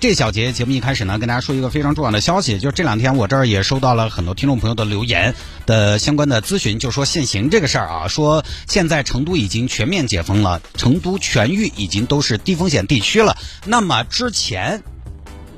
这小节节目一开始呢，跟大家说一个非常重要的消息，就是这两天我这儿也收到了很多听众朋友的留言的相关的咨询，就说限行这个事儿啊，说现在成都已经全面解封了，成都全域已经都是低风险地区了。那么之前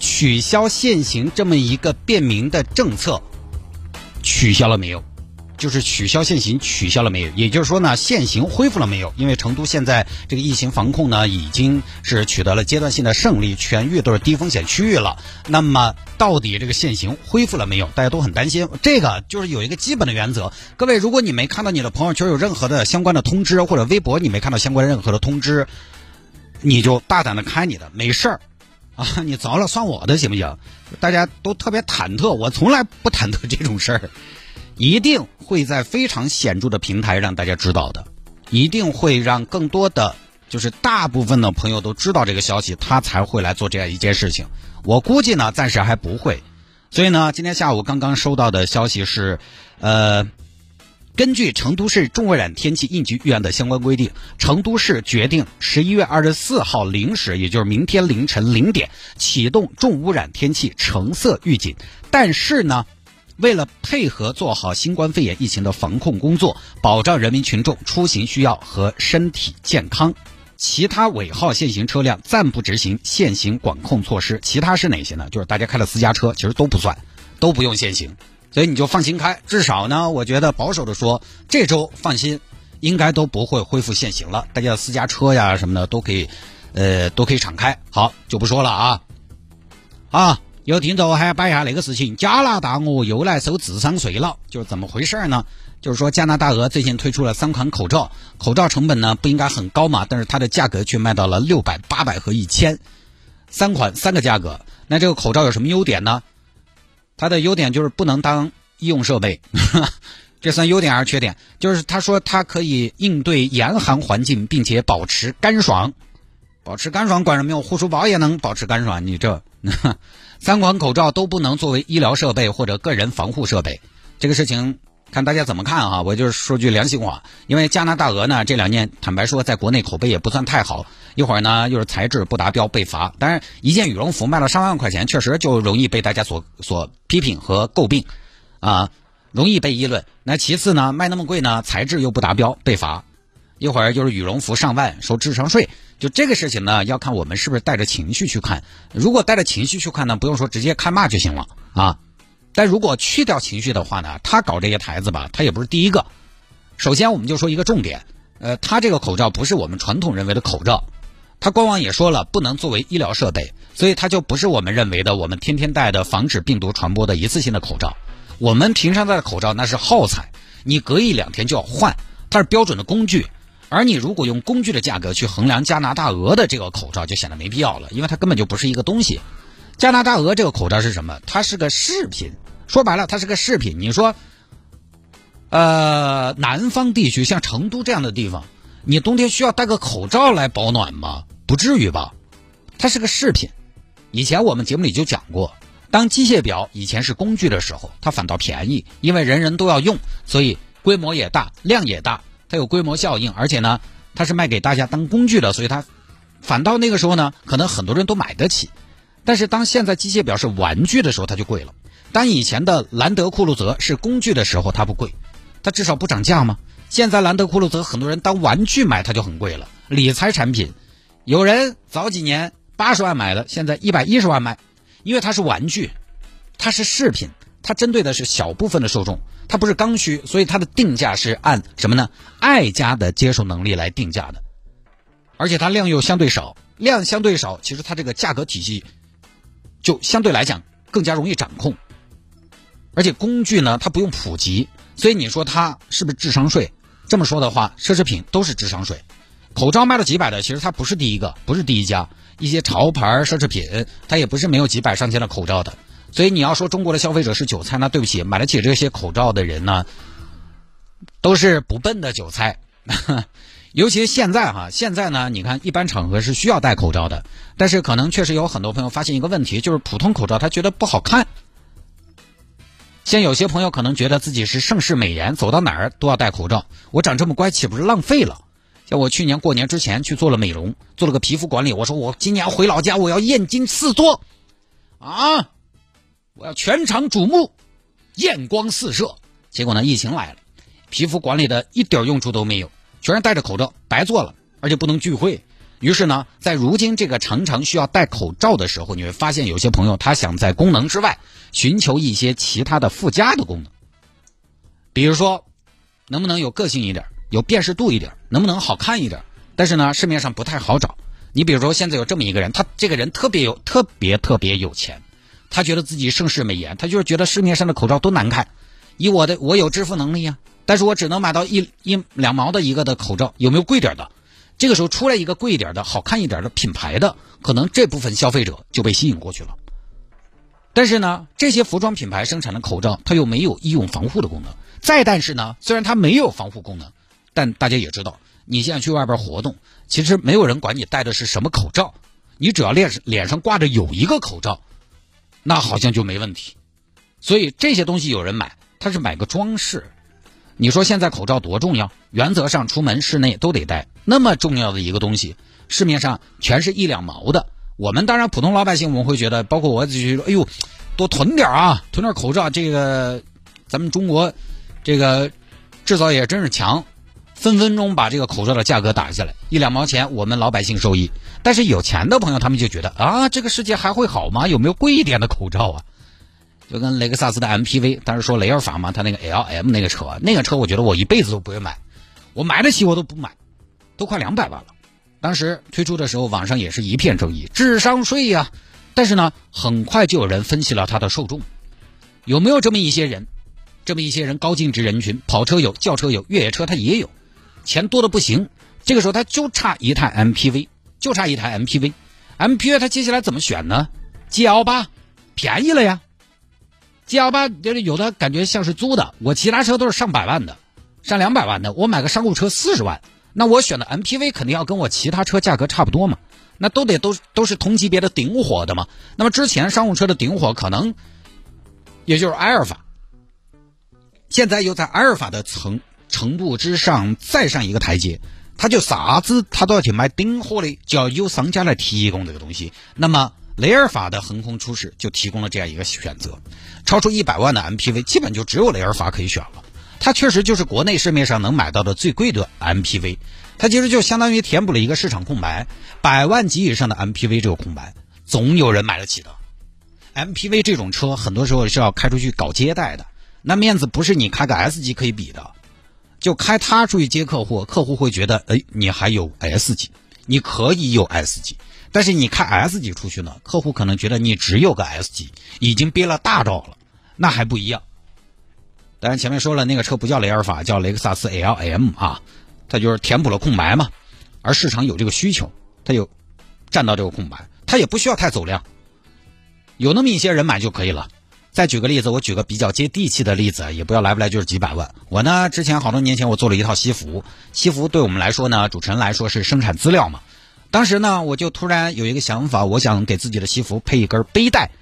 取消限行这么一个便民的政策，取消了没有？就是取消限行，取消了没有？也就是说呢，限行恢复了没有？因为成都现在这个疫情防控呢，已经是取得了阶段性的胜利，全域都是低风险区域了。那么，到底这个限行恢复了没有？大家都很担心。这个就是有一个基本的原则。各位，如果你没看到你的朋友圈有任何的相关的通知，或者微博你没看到相关任何的通知，你就大胆的开你的，没事儿啊，你着了算我的，行不行？大家都特别忐忑，我从来不忐忑这种事儿。一定会在非常显著的平台让大家知道的，一定会让更多的，就是大部分的朋友都知道这个消息，他才会来做这样一件事情。我估计呢，暂时还不会。所以呢，今天下午刚刚收到的消息是，呃，根据成都市重污染天气应急预案的相关规定，成都市决定十一月二十四号零时，也就是明天凌晨零点启动重污染天气橙色预警。但是呢。为了配合做好新冠肺炎疫情的防控工作，保障人民群众出行需要和身体健康，其他尾号限行车辆暂不执行限行管控措施。其他是哪些呢？就是大家开的私家车，其实都不算，都不用限行，所以你就放心开。至少呢，我觉得保守的说，这周放心，应该都不会恢复限行了。大家的私家车呀什么的都可以，呃，都可以敞开。好，就不说了啊，啊。有听众还要摆一下那个事情，加拿大鹅又来收智商税了，就是怎么回事呢？就是说加拿大鹅最近推出了三款口罩，口罩成本呢不应该很高嘛，但是它的价格却卖到了六百、八百和一千，三款三个价格。那这个口罩有什么优点呢？它的优点就是不能当医用设备，这算优点还是缺点？就是他说它可以应对严寒环境，并且保持干爽。保持干爽管什么用？护舒宝也能保持干爽，你这。三款口罩都不能作为医疗设备或者个人防护设备，这个事情看大家怎么看啊？我就是说句良心话，因为加拿大鹅呢这两年坦白说在国内口碑也不算太好，一会儿呢又是材质不达标被罚，当然一件羽绒服卖了上万块钱，确实就容易被大家所所批评和诟病，啊，容易被议论。那其次呢，卖那么贵呢，材质又不达标被罚，一会儿就是羽绒服上万收智商税。就这个事情呢，要看我们是不是带着情绪去看。如果带着情绪去看呢，不用说直接开骂就行了啊。但如果去掉情绪的话呢，他搞这些台子吧，他也不是第一个。首先，我们就说一个重点，呃，他这个口罩不是我们传统认为的口罩，他官网也说了不能作为医疗设备，所以它就不是我们认为的我们天天戴的防止病毒传播的一次性的口罩。我们平常戴的口罩那是耗材，你隔一两天就要换，它是标准的工具。而你如果用工具的价格去衡量加拿大鹅的这个口罩，就显得没必要了，因为它根本就不是一个东西。加拿大鹅这个口罩是什么？它是个饰品。说白了，它是个饰品。你说，呃，南方地区像成都这样的地方，你冬天需要戴个口罩来保暖吗？不至于吧？它是个饰品。以前我们节目里就讲过，当机械表以前是工具的时候，它反倒便宜，因为人人都要用，所以规模也大，量也大。它有规模效应，而且呢，它是卖给大家当工具的，所以它反倒那个时候呢，可能很多人都买得起。但是当现在机械表是玩具的时候，它就贵了。当以前的兰德酷路泽是工具的时候，它不贵，它至少不涨价吗？现在兰德酷路泽很多人当玩具买，它就很贵了。理财产品，有人早几年八十万买的，现在一百一十万卖，因为它是玩具，它是饰品。它针对的是小部分的受众，它不是刚需，所以它的定价是按什么呢？爱家的接受能力来定价的，而且它量又相对少，量相对少，其实它这个价格体系就相对来讲更加容易掌控。而且工具呢，它不用普及，所以你说它是不是智商税？这么说的话，奢侈品都是智商税。口罩卖了几百的，其实它不是第一个，不是第一家，一些潮牌奢侈品，它也不是没有几百上千的口罩的。所以你要说中国的消费者是韭菜，那对不起，买得起这些口罩的人呢，都是不笨的韭菜。尤其现在哈，现在呢，你看一般场合是需要戴口罩的，但是可能确实有很多朋友发现一个问题，就是普通口罩他觉得不好看。像有些朋友可能觉得自己是盛世美颜，走到哪儿都要戴口罩，我长这么乖岂不是浪费了？像我去年过年之前去做了美容，做了个皮肤管理，我说我今年回老家，我要燕京四座，啊，我要全场瞩目，艳光四射。结果呢，疫情来了，皮肤管理的一点用处都没有。全是戴着口罩，白做了，而且不能聚会。于是呢，在如今这个常常需要戴口罩的时候，你会发现有些朋友他想在功能之外寻求一些其他的附加的功能，比如说，能不能有个性一点，有辨识度一点，能不能好看一点？但是呢，市面上不太好找。你比如说，现在有这么一个人，他这个人特别有特别特别有钱，他觉得自己盛世美颜，他就是觉得市面上的口罩都难看。以我的，我有支付能力呀。但是我只能买到一一两毛的一个的口罩，有没有贵点的？这个时候出来一个贵一点的、好看一点的品牌的，可能这部分消费者就被吸引过去了。但是呢，这些服装品牌生产的口罩，它又没有医用防护的功能。再但是呢，虽然它没有防护功能，但大家也知道，你现在去外边活动，其实没有人管你戴的是什么口罩，你只要脸脸上挂着有一个口罩，那好像就没问题。所以这些东西有人买，他是买个装饰。你说现在口罩多重要？原则上出门室内都得戴。那么重要的一个东西，市面上全是一两毛的。我们当然普通老百姓，我们会觉得，包括我自己说，哎呦，多囤点啊，囤点口罩。这个咱们中国这个制造业真是强，分分钟把这个口罩的价格打下来，一两毛钱，我们老百姓受益。但是有钱的朋友，他们就觉得啊，这个世界还会好吗？有没有贵一点的口罩啊？就跟雷克萨斯的 MPV，当时说雷尔法嘛，他那个 LM 那个车，那个车我觉得我一辈子都不会买，我买得起我都不买，都快两百万了。当时推出的时候，网上也是一片争议，智商税呀。但是呢，很快就有人分析了它的受众，有没有这么一些人？这么一些人高净值人群，跑车有，轿车有，越野车他也有，钱多的不行。这个时候他就差一台 MPV，就差一台 MPV。MPV 他接下来怎么选呢？G L 八便宜了呀。G L 八就是有的感觉像是租的，我其他车都是上百万的，上两百万的，我买个商务车四十万，那我选的 M P V 肯定要跟我其他车价格差不多嘛，那都得都都是同级别的顶火的嘛。那么之前商务车的顶火可能也就是阿尔法，现在又在阿尔法的层程度之上再上一个台阶，他就啥子他都要去买顶火的，就要有商家来提供这个东西，那么。雷尔法的横空出世就提供了这样一个选择，超出一百万的 MPV 基本就只有雷尔法可以选了。它确实就是国内市面上能买到的最贵的 MPV，它其实就相当于填补了一个市场空白。百万级以上的 MPV 这个空白，总有人买得起的。MPV 这种车很多时候是要开出去搞接待的，那面子不是你开个 S 级可以比的。就开它出去接客户，客户会觉得，哎，你还有 S 级，你可以有 S 级。但是你开 S 级出去呢，客户可能觉得你只有个 S 级，已经憋了大招了，那还不一样。当然前面说了，那个车不叫雷尔法，叫雷克萨斯 LM 啊，它就是填补了空白嘛。而市场有这个需求，它就占到这个空白，它也不需要太走量，有那么一些人买就可以了。再举个例子，我举个比较接地气的例子，也不要来不来就是几百万。我呢，之前好多年前我做了一套西服，西服对我们来说呢，主持人来说是生产资料嘛。当时呢，我就突然有一个想法，我想给自己的西服配一根背带，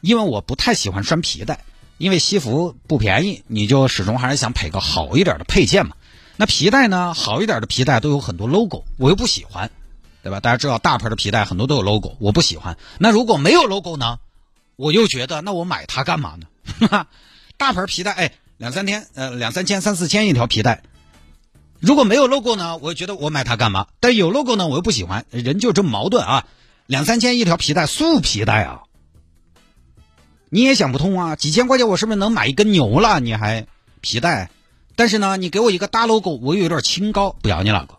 因为我不太喜欢拴皮带，因为西服不便宜，你就始终还是想配个好一点的配件嘛。那皮带呢，好一点的皮带都有很多 logo，我又不喜欢，对吧？大家知道大牌的皮带很多都有 logo，我不喜欢。那如果没有 logo 呢，我又觉得那我买它干嘛呢？大牌皮带，哎，两三天，呃，两三千、三四千一条皮带。如果没有 logo 呢，我觉得我买它干嘛？但有 logo 呢，我又不喜欢。人就这么矛盾啊！两三千一条皮带，素皮带啊，你也想不通啊！几千块钱我是不是能买一根牛了？你还皮带？但是呢，你给我一个大 logo，我又有点清高，不要你那个。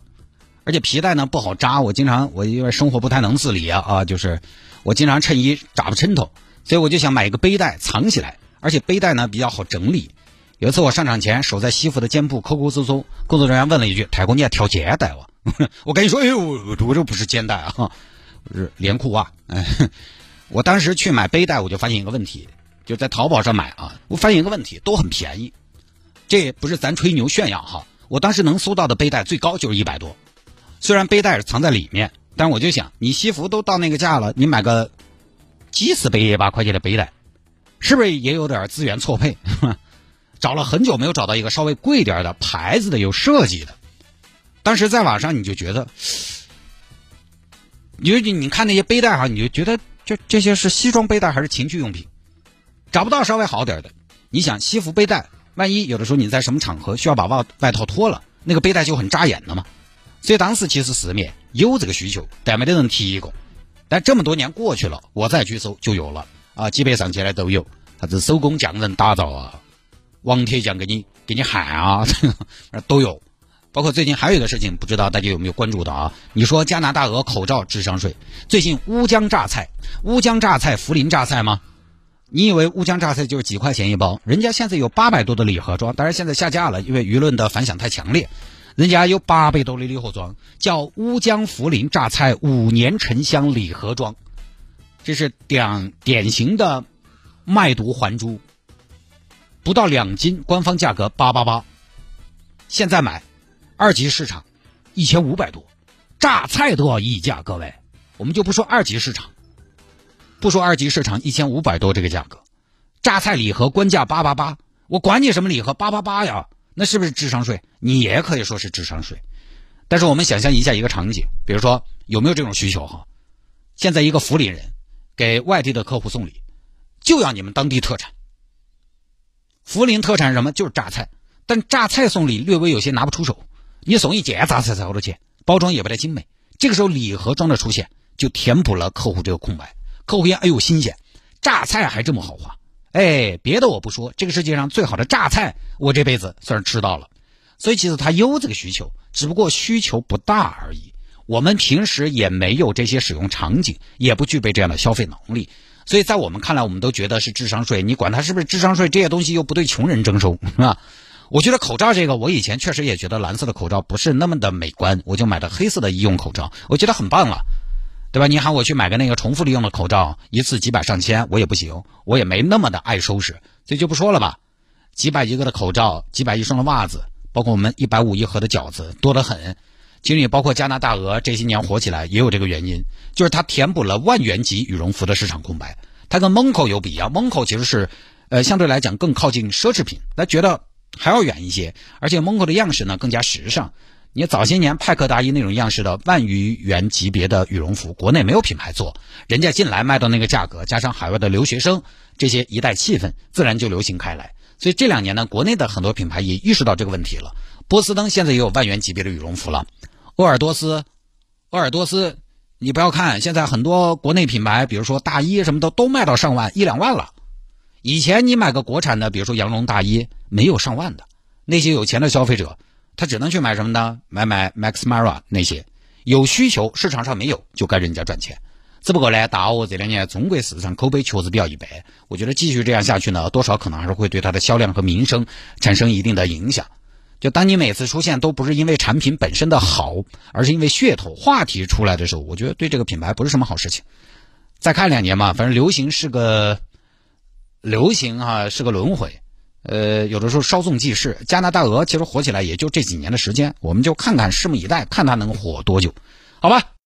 而且皮带呢不好扎，我经常我因为生活不太能自理啊啊，就是我经常衬衣扎不抻头，所以我就想买一个背带藏起来，而且背带呢比较好整理。有一次我上场前，手在西服的肩部抠抠搜搜，工作人员问了一句：“太公，你还挑肩带哇？” 我跟你说：“哎呦，我我这不是肩带啊，是连裤袜。”哎，我当时去买背带，我就发现一个问题，就在淘宝上买啊，我发现一个问题，都很便宜。这不是咱吹牛炫耀哈，我当时能搜到的背带最高就是一百多，虽然背带是藏在里面，但我就想，你西服都到那个价了，你买个几十、百把块钱的背带，是不是也有点资源错配？找了很久没有找到一个稍微贵点的牌子的有设计的。当时在网上你就觉得，你就你看那些背带哈，你就觉得这这些是西装背带还是情趣用品？找不到稍微好点的。你想西服背带，万一有的时候你在什么场合需要把外外套脱了，那个背带就很扎眼的嘛。所以当时其实市面有这个需求，但没得人提过。但这么多年过去了，我再去搜就有了啊，基本上现在都有，啥子手工匠人打造啊，王铁匠给你给你喊啊，都有。包括最近还有一个事情，不知道大家有没有关注到啊？你说加拿大鹅口罩智商税，最近乌江榨菜、乌江榨菜、涪陵榨菜吗？你以为乌江榨菜就是几块钱一包？人家现在有八百多的礼盒装，当然现在下架了，因为舆论的反响太强烈。人家有八百多的礼盒装，叫乌江涪陵榨菜五年沉香礼盒装，这是典典型的卖毒还珠，不到两斤，官方价格八八八，现在买二级市场一千五百多，榨菜都要溢价，各位，我们就不说二级市场，不说二级市场一千五百多这个价格，榨菜礼盒官价八八八，我管你什么礼盒八八八呀。那是不是智商税？你也可以说是智商税。但是我们想象一下一个场景，比如说有没有这种需求哈？现在一个涪陵人给外地的客户送礼，就要你们当地特产。涪陵特产什么？就是榨菜。但榨菜送礼略微有些拿不出手。你送一件榨菜才好多钱，包装也不太精美。这个时候礼盒装的出现，就填补了客户这个空白。客户一哎呦新鲜，榨菜还这么豪华。哎，别的我不说，这个世界上最好的榨菜，我这辈子算是吃到了。所以其实他有这个需求，只不过需求不大而已。我们平时也没有这些使用场景，也不具备这样的消费能力。所以在我们看来，我们都觉得是智商税。你管它是不是智商税，这些东西又不对穷人征收，是吧？我觉得口罩这个，我以前确实也觉得蓝色的口罩不是那么的美观，我就买的黑色的医用口罩，我觉得很棒了。对吧？你喊我去买个那个重复利用的口罩，一次几百上千，我也不行，我也没那么的爱收拾，所以就不说了吧。几百一个的口罩，几百一双的袜子，包括我们一百五一盒的饺子，多得很。其实也包括加拿大鹅这些年火起来，也有这个原因，就是它填补了万元级羽绒服的市场空白。它跟 Monco 有不一样，蒙口其实是，呃，相对来讲更靠近奢侈品，那觉得还要远一些，而且 Monco 的样式呢更加时尚。你早些年派克大衣那种样式的万余元级别的羽绒服，国内没有品牌做，人家进来卖到那个价格，加上海外的留学生这些一代气氛，自然就流行开来。所以这两年呢，国内的很多品牌也意识到这个问题了。波司登现在也有万元级别的羽绒服了，鄂尔多斯，鄂尔多斯，你不要看现在很多国内品牌，比如说大衣什么的都卖到上万一两万了。以前你买个国产的，比如说羊绒大衣，没有上万的，那些有钱的消费者。他只能去买什么呢？买买 Max Mara 那些有需求，市场上没有，就该人家赚钱。只不过呢，大鹅这两年中国市场口碑确实比较一般，我觉得继续这样下去呢，多少可能还是会对它的销量和名声产生一定的影响。就当你每次出现都不是因为产品本身的好，而是因为噱头话题出来的时候，我觉得对这个品牌不是什么好事情。再看两年嘛，反正流行是个流行哈，是个轮回。呃，有的时候稍纵即逝。加拿大鹅其实火起来也就这几年的时间，我们就看看，拭目以待，看它能火多久，好吧？